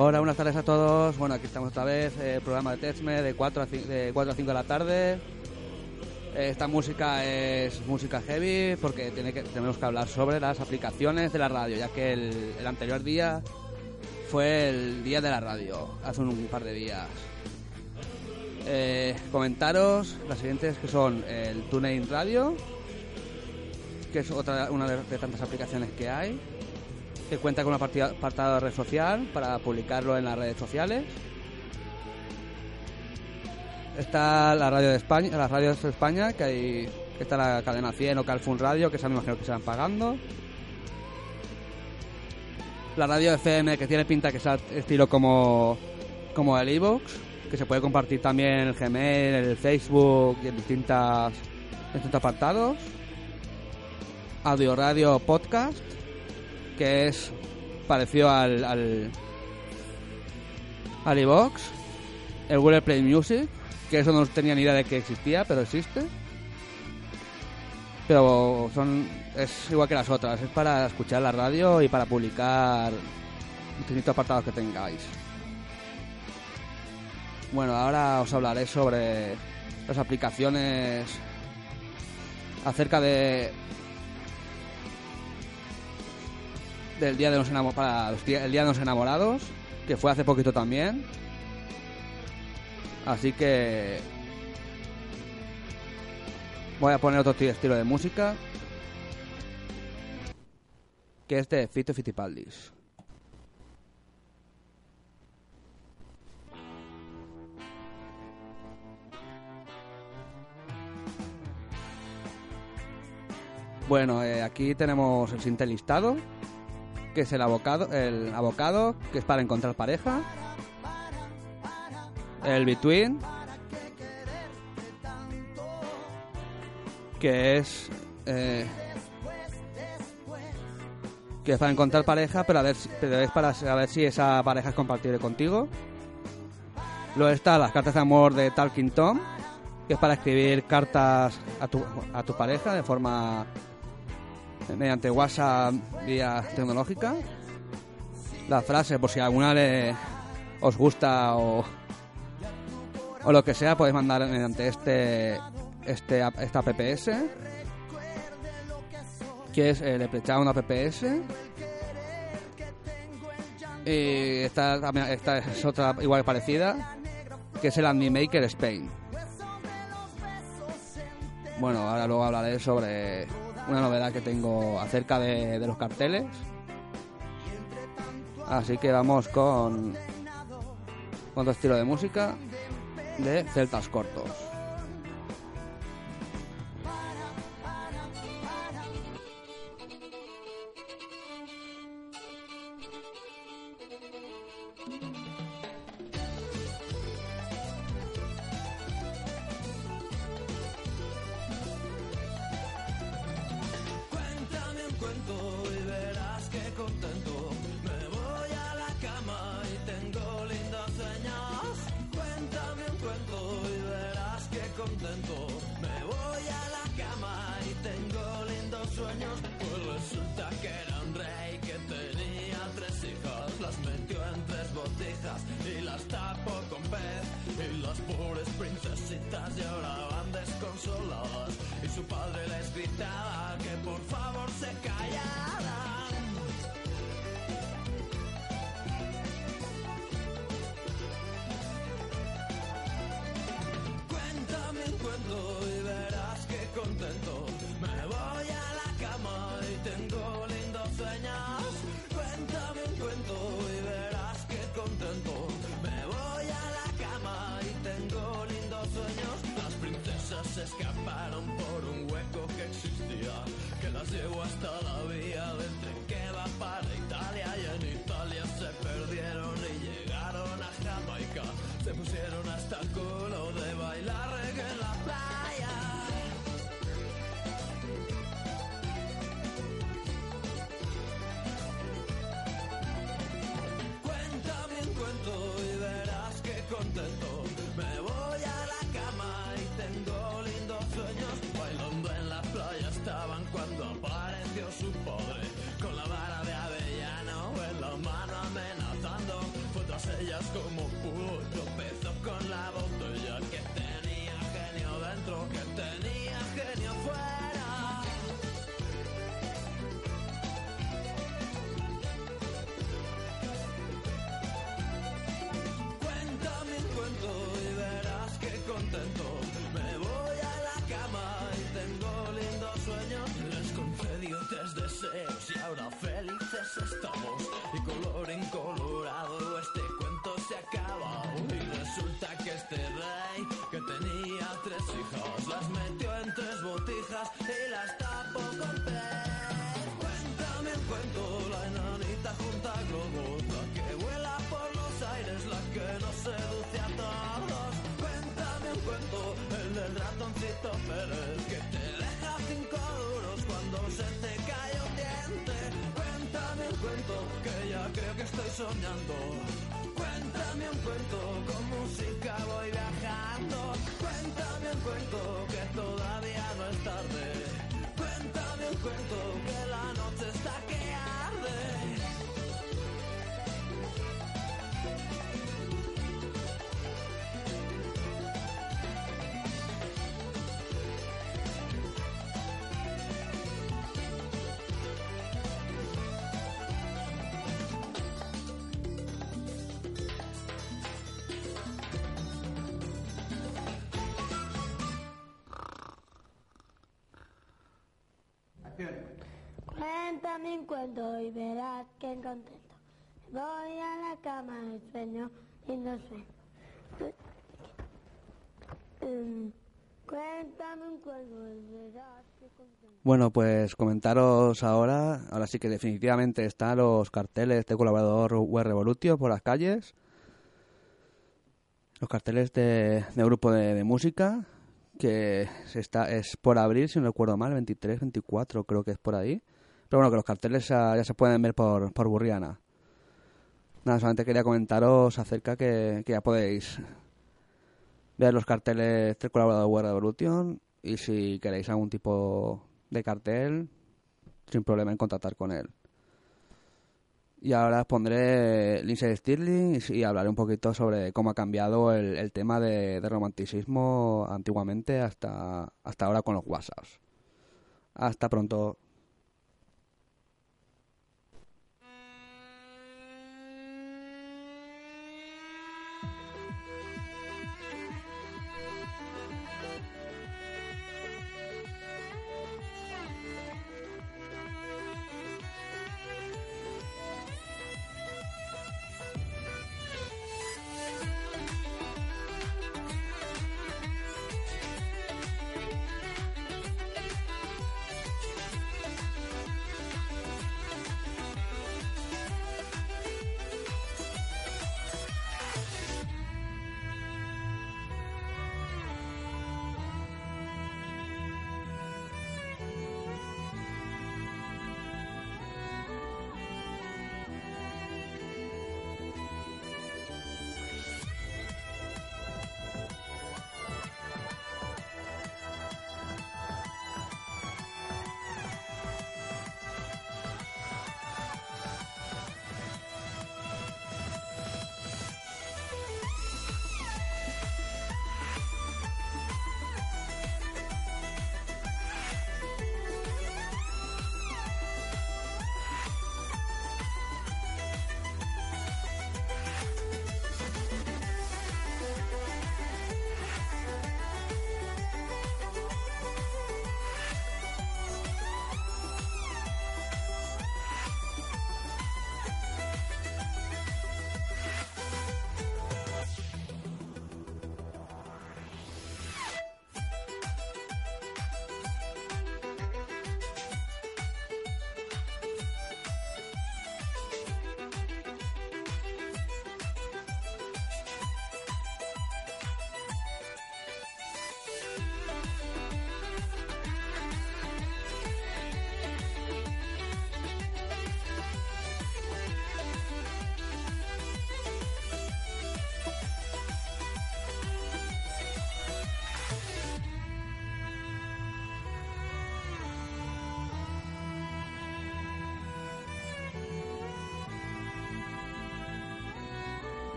Hola, buenas tardes a todos. Bueno, aquí estamos otra vez, eh, programa de Techme de 4 a 5 de, 4 a 5 de la tarde. Eh, Esta música es música heavy porque tiene que, tenemos que hablar sobre las aplicaciones de la radio, ya que el, anterior día fue el día de la radio, hace un, par de días. Eh, comentaros las siguientes que son el TuneIn Radio, que es otra una de tantas aplicaciones que hay. Que cuenta con un apartado de red social para publicarlo en las redes sociales. Está la radio de España, las radios de España, que hay está la cadena 100 o Calfun Radio, que esa me imagino que se van pagando. La radio FM, que tiene pinta que al estilo como, como el iVoox, que se puede compartir también en el Gmail, en el Facebook y en distintas, distintos apartados. Audio Radio Podcast, que es parecido al, al, al iVoox. El Google Play Music, que eso no tenía ni idea de que existía, pero existe. Pero son es igual que las otras, es para escuchar la radio y para publicar distintos apartados que tengáis. Bueno, ahora os hablaré sobre las aplicaciones acerca de del día de los enamorados para el día de los enamorados que fue hace poquito también. Así que voy a poner otro ti- estilo de música que es de Fito Fitipaldis Bueno, eh, aquí tenemos el siguiente listado, que es el abocado, el abocado, que es para encontrar pareja. El between, que es eh, que es para encontrar pareja, pero a ver, si- pero es para saber si esa pareja es compatible contigo. Luego está las cartas de amor de Talking Tom, que es para escribir cartas a tu, a tu pareja de forma mediante WhatsApp vía tecnológica. La frase, por si alguna le os gusta o, o lo que sea, podéis mandar mediante este, este esta PPS, que es el Leprechaun una PPS. Y esta, esta es otra igual parecida, que es el Animaker Spain. Bueno, ahora luego hablaré sobre una novedad que tengo acerca de, los carteles. Así que vamos con, otro estilo de música de celtas cortos. Me voy a la cama y tengo lindos sueños. Pues resulta que era un rey que tenía tres hijas. Las metió en tres botijas y las tapó con pez. Y las pobres princesitas lloraban desconsoladas. Y su padre les gritaba se escaparon por un hueco que existía. Que las llevó hasta la vía del tren que va para Italia. Y en Italia se perdieron y llegaron a Jamaica. Se pusieron hasta el culo de su padre. Con la vara de avellano en la mano amenazando. Fue tras ellas como pudo. Tropezó con la botella que tenía genio dentro, que tenía genio fuera. Cuéntame un cuento y verás que contento. Y ahora felices estamos y color incolorado este cuento se acaba y resulta que este rey que tenía tres hijas las metió en tres botijas y las tapó con tres. Cuéntame un cuento, la enanita junta globos, la que vuela por los aires, la que nos seduce a todos. Cuéntame un cuento, el del ratoncito Pérez, que te deja cinco duros cuando se te cae creo que estoy soñando. Cuéntame un cuento, con música voy viajando. Cuéntame un cuento, que todavía no es tarde. Cuéntame un cuento, que la noche está que arde. Cuéntame un cuento y verás que contento. Voy a la cama y sueño y no sueño. Mm, Cuéntame un cuento y verás que contento. Bueno, pues comentaros ahora, ahora sí que definitivamente están los carteles de colaborador Web Revolutio por las calles. Los carteles de, de grupo de, de música, que está, es por abril, si no recuerdo mal, 23, 24 creo que es por ahí. Pero bueno, que los carteles ya, se pueden ver por, por Burriana. Nada, solamente quería comentaros acerca que, que ya podéis ver los carteles del colaborador Web Revolution y si queréis algún tipo de cartel, sin problema en contactar con él. Y ahora pondré Lindsay Stirling y hablaré un poquito sobre cómo ha cambiado el, el tema de, de romanticismo antiguamente hasta, hasta ahora con los WhatsApps. Hasta pronto.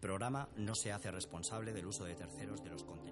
Programa no se hace responsable del uso de terceros de los contenidos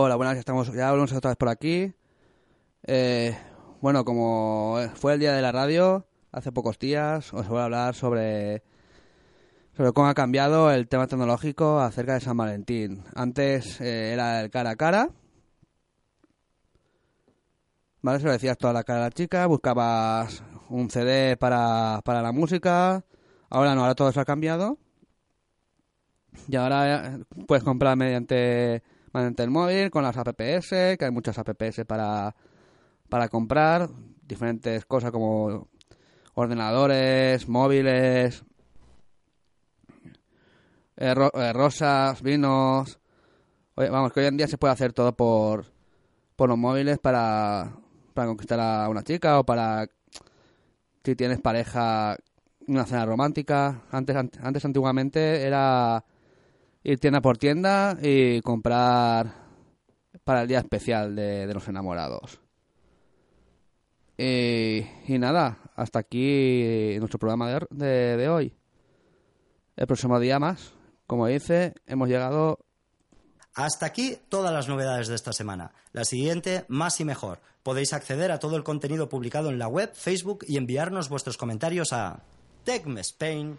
Hola, buenas, ya estamos, ya volvemos otra vez por aquí. Eh, bueno, como fue el día de la radio, hace pocos días, os voy a hablar sobre, sobre cómo ha cambiado el tema tecnológico acerca de San Valentín. Antes eh, era el cara a cara. ¿Vale? Se lo decías toda la cara a la chica, buscabas un CD para, para la música. Ahora no, ahora todo se ha cambiado. Y ahora eh, puedes comprar mediante mediante el móvil, con las apps, que hay muchas apps para, para comprar, diferentes cosas como ordenadores, móviles, eh, eh, rosas, vinos. Oye, vamos, que hoy en día se puede hacer todo por, por los móviles para, para conquistar a una chica o para, si tienes pareja, una cena romántica. Antes, ant- antes antiguamente era ir tienda por tienda y comprar para el día especial de, los enamorados. Y, nada, hasta aquí nuestro programa de hoy. El próximo día más, como dice, hemos llegado Hasta aquí todas las novedades de esta semana. La siguiente, más y mejor. Podéis acceder a todo el contenido publicado en la web, Facebook y enviarnos vuestros comentarios a techmespain.com.